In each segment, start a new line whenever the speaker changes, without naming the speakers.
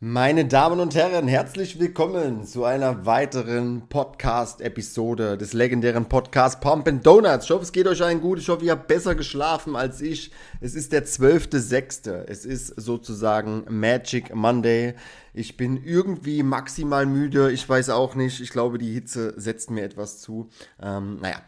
Meine Damen und Herren, herzlich willkommen zu einer weiteren Podcast-Episode des legendären Podcasts Pump and Donuts. Ich hoffe, es geht euch allen gut. Ich hoffe, ihr habt besser geschlafen als ich. Es ist der 12.06. Es ist sozusagen Magic Monday. Ich bin irgendwie maximal müde. Ich weiß auch nicht. Ich glaube, die Hitze setzt mir etwas zu. Ähm, naja,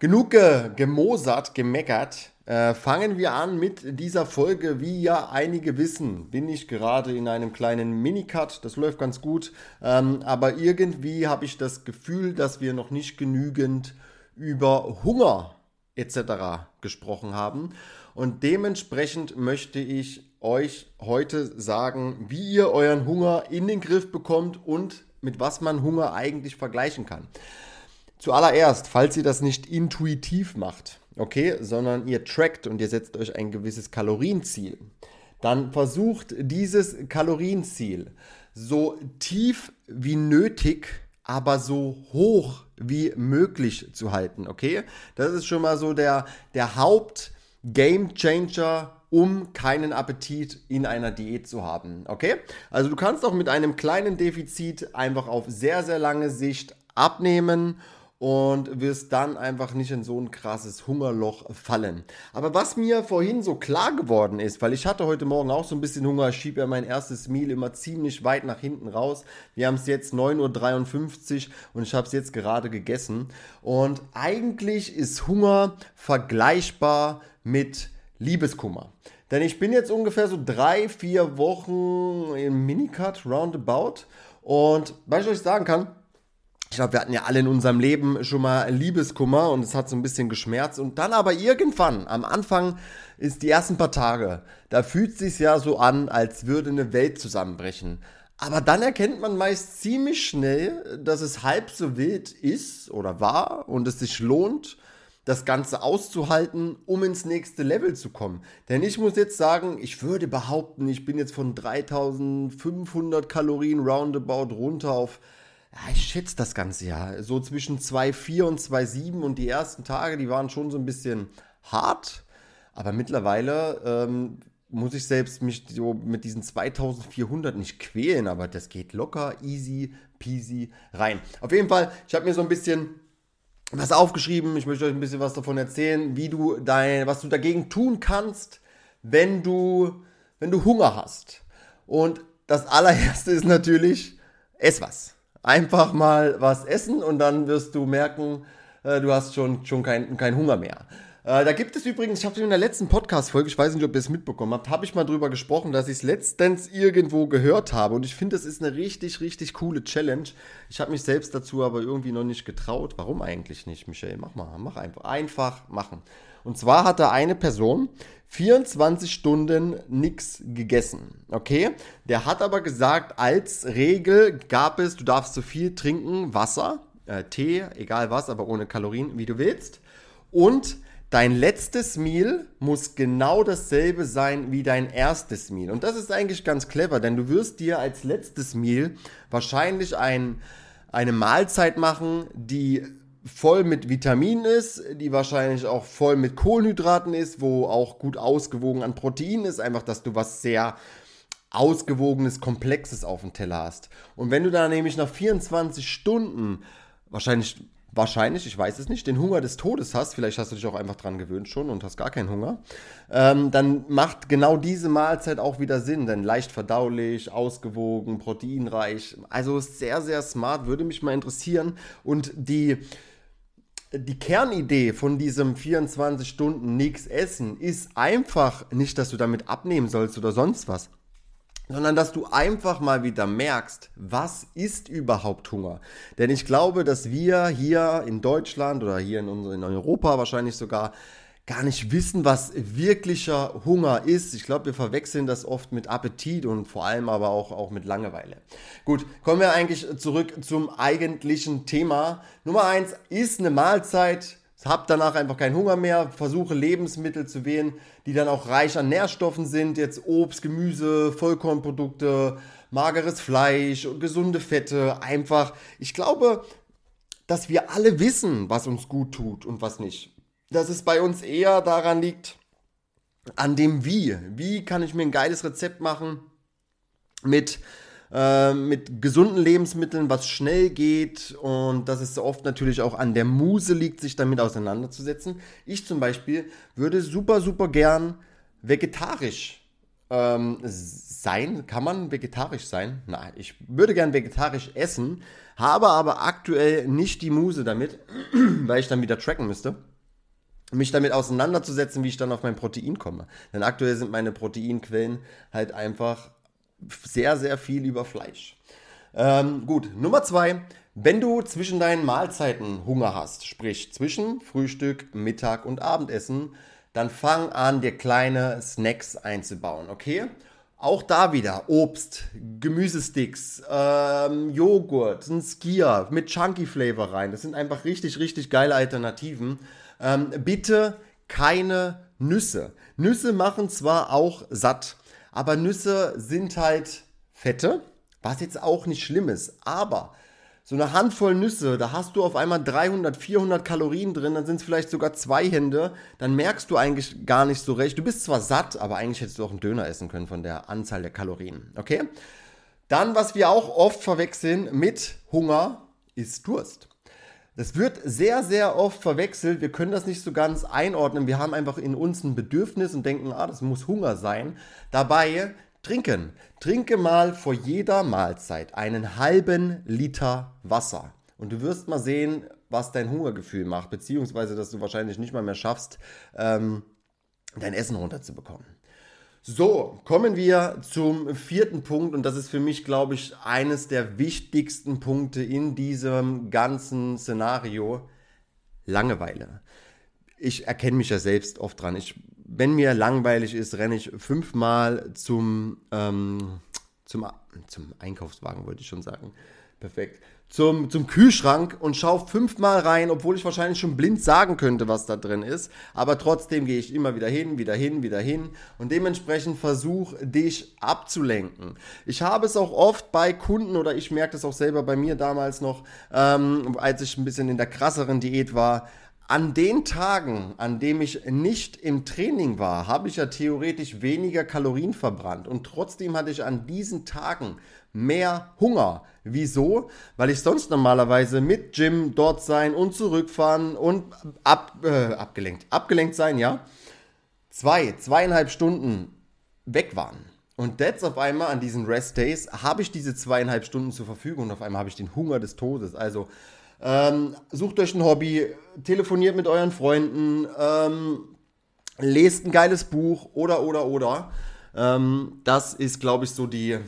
genug gemosert, gemeckert. Äh, fangen wir an mit dieser Folge. Wie ja einige wissen, bin ich gerade in einem kleinen Minicut. Das läuft ganz gut. Ähm, aber irgendwie habe ich das Gefühl, dass wir noch nicht genügend über Hunger etc. gesprochen haben. Und dementsprechend möchte ich euch heute sagen, wie ihr euren Hunger in den Griff bekommt und mit was man Hunger eigentlich vergleichen kann. Zuallererst, falls ihr das nicht intuitiv macht, okay, sondern ihr trackt und ihr setzt euch ein gewisses Kalorienziel, dann versucht dieses Kalorienziel so tief wie nötig, aber so hoch wie möglich zu halten, okay? Das ist schon mal so der, der Haupt-Game-Changer, um keinen Appetit in einer Diät zu haben, okay? Also du kannst auch mit einem kleinen Defizit einfach auf sehr, sehr lange Sicht abnehmen und wirst dann einfach nicht in so ein krasses Hungerloch fallen. Aber was mir vorhin so klar geworden ist, weil ich hatte heute Morgen auch so ein bisschen Hunger, ich schiebe ja mein erstes Meal immer ziemlich weit nach hinten raus. Wir haben es jetzt 9.53 Uhr und ich habe es jetzt gerade gegessen. Und eigentlich ist Hunger vergleichbar mit Liebeskummer. Denn ich bin jetzt ungefähr so drei, vier Wochen im Minicut, roundabout. Und was ich euch sagen kann, ich glaube, wir hatten ja alle in unserem Leben schon mal Liebeskummer und es hat so ein bisschen geschmerzt. Und dann aber irgendwann, am Anfang ist die ersten paar Tage, da fühlt es sich ja so an, als würde eine Welt zusammenbrechen. Aber dann erkennt man meist ziemlich schnell, dass es halb so wild ist oder war und es sich lohnt, das Ganze auszuhalten, um ins nächste Level zu kommen. Denn ich muss jetzt sagen, ich würde behaupten, ich bin jetzt von 3500 Kalorien roundabout runter auf ich schätze das ganze Jahr. So zwischen 2,4 und 2,7 und die ersten Tage, die waren schon so ein bisschen hart. Aber mittlerweile ähm, muss ich selbst mich so mit diesen 2400 nicht quälen, aber das geht locker, easy, peasy rein. Auf jeden Fall, ich habe mir so ein bisschen was aufgeschrieben. Ich möchte euch ein bisschen was davon erzählen, wie du dein, was du dagegen tun kannst, wenn du, wenn du Hunger hast. Und das allererste ist natürlich, ess was einfach mal was essen und dann wirst du merken, äh, du hast schon, schon keinen kein Hunger mehr. Äh, da gibt es übrigens, ich habe in der letzten Podcast-Folge, ich weiß nicht, ob ihr es mitbekommen habt, habe ich mal drüber gesprochen, dass ich es letztens irgendwo gehört habe. Und ich finde, das ist eine richtig, richtig coole Challenge. Ich habe mich selbst dazu aber irgendwie noch nicht getraut. Warum eigentlich nicht, Michael? Mach mal, mach einfach. Einfach machen. Und zwar hat da eine Person 24 Stunden nichts gegessen. Okay? Der hat aber gesagt, als Regel gab es, du darfst so viel trinken, Wasser, äh, Tee, egal was, aber ohne Kalorien, wie du willst. Und dein letztes Meal muss genau dasselbe sein wie dein erstes Meal. Und das ist eigentlich ganz clever, denn du wirst dir als letztes Meal wahrscheinlich ein, eine Mahlzeit machen, die voll mit Vitaminen ist, die wahrscheinlich auch voll mit Kohlenhydraten ist, wo auch gut ausgewogen an Proteinen ist, einfach, dass du was sehr ausgewogenes, komplexes auf dem Teller hast. Und wenn du da nämlich nach 24 Stunden wahrscheinlich wahrscheinlich, ich weiß es nicht, den Hunger des Todes hast, vielleicht hast du dich auch einfach dran gewöhnt schon und hast gar keinen Hunger, ähm, dann macht genau diese Mahlzeit auch wieder Sinn, denn leicht verdaulich, ausgewogen, proteinreich, also sehr, sehr smart, würde mich mal interessieren und die die Kernidee von diesem 24 Stunden nichts essen ist einfach nicht, dass du damit abnehmen sollst oder sonst was, sondern dass du einfach mal wieder merkst, was ist überhaupt Hunger? Denn ich glaube, dass wir hier in Deutschland oder hier in, in Europa wahrscheinlich sogar gar nicht wissen, was wirklicher Hunger ist. Ich glaube, wir verwechseln das oft mit Appetit und vor allem aber auch, auch mit Langeweile. Gut, kommen wir eigentlich zurück zum eigentlichen Thema. Nummer eins ist eine Mahlzeit. Hab danach einfach keinen Hunger mehr, versuche Lebensmittel zu wählen, die dann auch reich an Nährstoffen sind. Jetzt Obst, Gemüse, Vollkornprodukte, mageres Fleisch, gesunde Fette. Einfach, ich glaube, dass wir alle wissen, was uns gut tut und was nicht dass es bei uns eher daran liegt, an dem Wie. Wie kann ich mir ein geiles Rezept machen, mit äh, mit gesunden Lebensmitteln, was schnell geht und dass es oft natürlich auch an der Muse liegt, sich damit auseinanderzusetzen. Ich zum Beispiel würde super, super gern vegetarisch ähm, sein. Kann man vegetarisch sein? Nein, ich würde gern vegetarisch essen, habe aber aktuell nicht die Muse damit, weil ich dann wieder tracken müsste mich damit auseinanderzusetzen, wie ich dann auf mein Protein komme. Denn aktuell sind meine Proteinquellen halt einfach sehr, sehr viel über Fleisch. Ähm, gut, Nummer zwei. Wenn du zwischen deinen Mahlzeiten Hunger hast, sprich zwischen Frühstück, Mittag und Abendessen, dann fang an, dir kleine Snacks einzubauen, okay? Auch da wieder Obst, Gemüsesticks, ähm, Joghurt, ein Skier mit Chunky Flavor rein. Das sind einfach richtig, richtig geile Alternativen. Ähm, bitte keine Nüsse. Nüsse machen zwar auch satt, aber Nüsse sind halt Fette, was jetzt auch nicht schlimm ist. Aber so eine Handvoll Nüsse, da hast du auf einmal 300, 400 Kalorien drin, dann sind es vielleicht sogar zwei Hände, dann merkst du eigentlich gar nicht so recht. Du bist zwar satt, aber eigentlich hättest du auch einen Döner essen können von der Anzahl der Kalorien. Okay? Dann, was wir auch oft verwechseln mit Hunger, ist Durst. Das wird sehr, sehr oft verwechselt. Wir können das nicht so ganz einordnen. Wir haben einfach in uns ein Bedürfnis und denken, ah, das muss Hunger sein. Dabei trinken. Trinke mal vor jeder Mahlzeit einen halben Liter Wasser. Und du wirst mal sehen, was dein Hungergefühl macht, beziehungsweise dass du wahrscheinlich nicht mal mehr schaffst, ähm, dein Essen runterzubekommen. So, kommen wir zum vierten Punkt und das ist für mich, glaube ich, eines der wichtigsten Punkte in diesem ganzen Szenario. Langeweile. Ich erkenne mich ja selbst oft dran. Ich, wenn mir langweilig ist, renne ich fünfmal zum, ähm, zum, zum Einkaufswagen, wollte ich schon sagen. Perfekt zum, zum Kühlschrank und schaue fünfmal rein, obwohl ich wahrscheinlich schon blind sagen könnte, was da drin ist. Aber trotzdem gehe ich immer wieder hin, wieder hin, wieder hin und dementsprechend versuche dich abzulenken. Ich habe es auch oft bei Kunden oder ich merke das auch selber bei mir damals noch, ähm, als ich ein bisschen in der krasseren Diät war. An den Tagen, an dem ich nicht im Training war, habe ich ja theoretisch weniger Kalorien verbrannt und trotzdem hatte ich an diesen Tagen mehr Hunger. Wieso? Weil ich sonst normalerweise mit Gym dort sein und zurückfahren und ab, äh, abgelenkt, abgelenkt sein, ja, zwei, zweieinhalb Stunden weg waren. Und jetzt auf einmal an diesen Rest Days habe ich diese zweieinhalb Stunden zur Verfügung und auf einmal habe ich den Hunger des Todes. Also ähm, sucht euch ein Hobby, telefoniert mit euren Freunden, ähm, lest ein geiles Buch oder oder oder. Ähm, das ist, glaube ich, so die,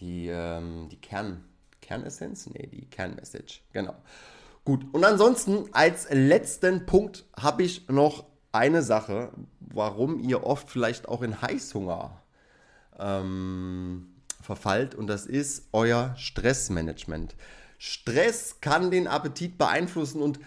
die, ähm, die Kern, Kernessenz? Nee, die Kernmessage. Genau. Gut. Und ansonsten als letzten Punkt habe ich noch eine Sache, warum ihr oft vielleicht auch in Heißhunger ähm, verfallt. Und das ist euer Stressmanagement. Stress kann den Appetit beeinflussen und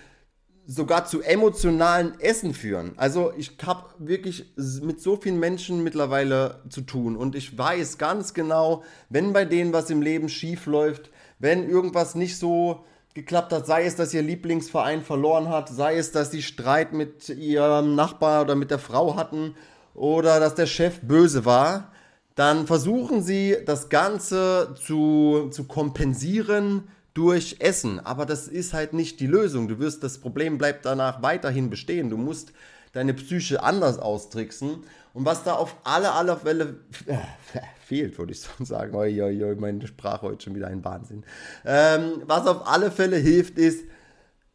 sogar zu emotionalen Essen führen. Also ich habe wirklich mit so vielen Menschen mittlerweile zu tun und ich weiß ganz genau, wenn bei denen was im Leben schief läuft, wenn irgendwas nicht so geklappt hat, sei es, dass ihr Lieblingsverein verloren hat, sei es, dass sie Streit mit ihrem Nachbar oder mit der Frau hatten oder dass der Chef böse war, dann versuchen sie das Ganze zu, zu kompensieren durch Essen. Aber das ist halt nicht die Lösung. Du wirst, das Problem bleibt danach weiterhin bestehen. Du musst deine Psyche anders austricksen. Und was da auf alle, alle Fälle äh, fehlt, würde ich so sagen, oi, oi, oi, meine Sprache heute schon wieder ein Wahnsinn. Ähm, was auf alle Fälle hilft, ist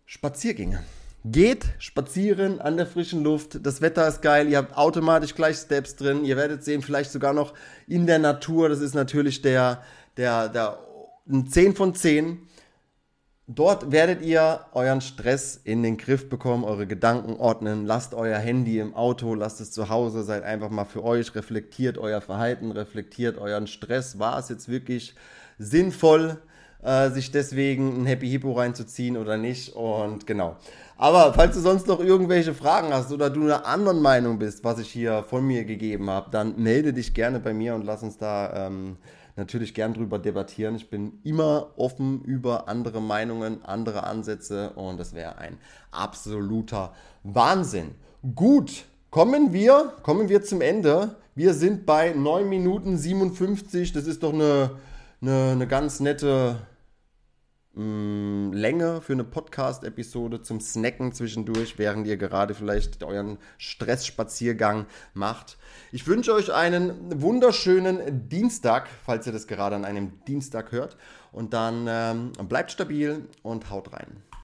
Spaziergänge. Geht spazieren an der frischen Luft. Das Wetter ist geil. Ihr habt automatisch gleich Steps drin. Ihr werdet sehen, vielleicht sogar noch in der Natur. Das ist natürlich der, der, der 10 von 10. Dort werdet ihr euren Stress in den Griff bekommen, eure Gedanken ordnen. Lasst euer Handy im Auto, lasst es zu Hause, seid einfach mal für euch, reflektiert euer Verhalten, reflektiert euren Stress. War es jetzt wirklich sinnvoll, äh, sich deswegen ein Happy Hippo reinzuziehen oder nicht? Und genau. Aber falls du sonst noch irgendwelche Fragen hast oder du einer anderen Meinung bist, was ich hier von mir gegeben habe, dann melde dich gerne bei mir und lass uns da. Ähm, natürlich gern drüber debattieren. Ich bin immer offen über andere Meinungen, andere Ansätze und das wäre ein absoluter Wahnsinn. Gut, kommen wir, kommen wir zum Ende. Wir sind bei 9 Minuten 57. Das ist doch eine, eine, eine ganz nette mh, Länge für eine Podcast-Episode zum Snacken zwischendurch, während ihr gerade vielleicht euren Stressspaziergang macht. Ich wünsche euch einen wunderschönen Dienstag, falls ihr das gerade an einem Dienstag hört. Und dann ähm, bleibt stabil und haut rein.